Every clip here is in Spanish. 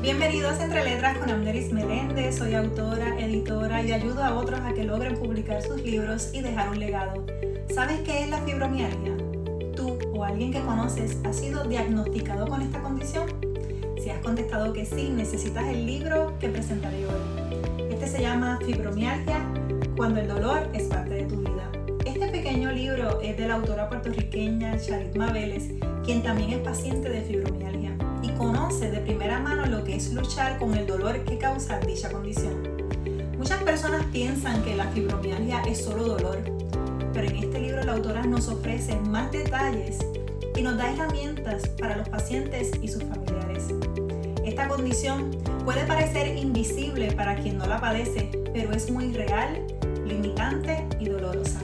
Bienvenidos a Entre Letras con Amneris Meléndez. Soy autora, editora y ayudo a otros a que logren publicar sus libros y dejar un legado. ¿Sabes qué es la fibromialgia? ¿Tú o alguien que conoces ha sido diagnosticado con esta condición? Si has contestado que sí, necesitas el libro que presentaré hoy. Este se llama Fibromialgia, cuando el dolor es parte de tu vida. Este pequeño libro es de la autora puertorriqueña Charitma Vélez, quien también es paciente de fibromialgia conoce de primera mano lo que es luchar con el dolor que causa dicha condición. Muchas personas piensan que la fibromialgia es solo dolor, pero en este libro la autora nos ofrece más detalles y nos da herramientas para los pacientes y sus familiares. Esta condición puede parecer invisible para quien no la padece, pero es muy real, limitante y dolorosa.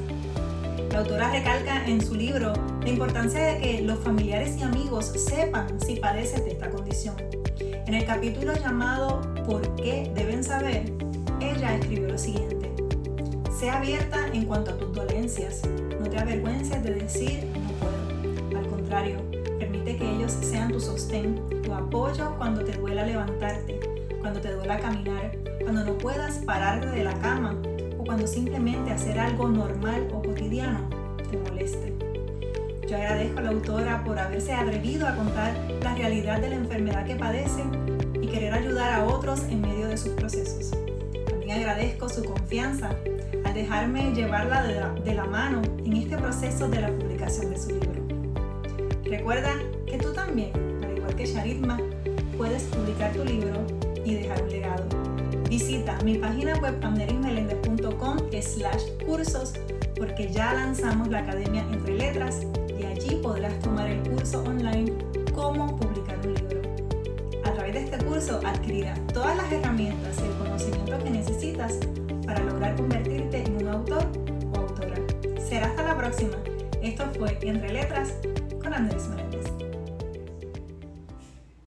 La autora recalca en su libro la importancia de que los familiares y amigos sepan si padeces de esta condición. En el capítulo llamado ¿Por qué deben saber? Ella escribió lo siguiente. Sea abierta en cuanto a tus dolencias. No te avergüences de decir no puedo. Al contrario, permite que ellos sean tu sostén, tu apoyo cuando te duela levantarte, cuando te duela caminar, cuando no puedas pararte de la cama cuando simplemente hacer algo normal o cotidiano te moleste. Yo agradezco a la autora por haberse atrevido a contar la realidad de la enfermedad que padece y querer ayudar a otros en medio de sus procesos. También agradezco su confianza al dejarme llevarla de la, de la mano en este proceso de la publicación de su libro. Recuerda que tú también, al igual que Charitma, puedes publicar tu libro y dejar un legado. Visita mi página web anderismelendez.com slash cursos porque ya lanzamos la Academia Entre Letras y allí podrás tomar el curso online Cómo publicar un libro. A través de este curso adquirirás todas las herramientas y el conocimiento que necesitas para lograr convertirte en un autor o autora. Será hasta la próxima. Esto fue Entre Letras con Andrés Meléndez.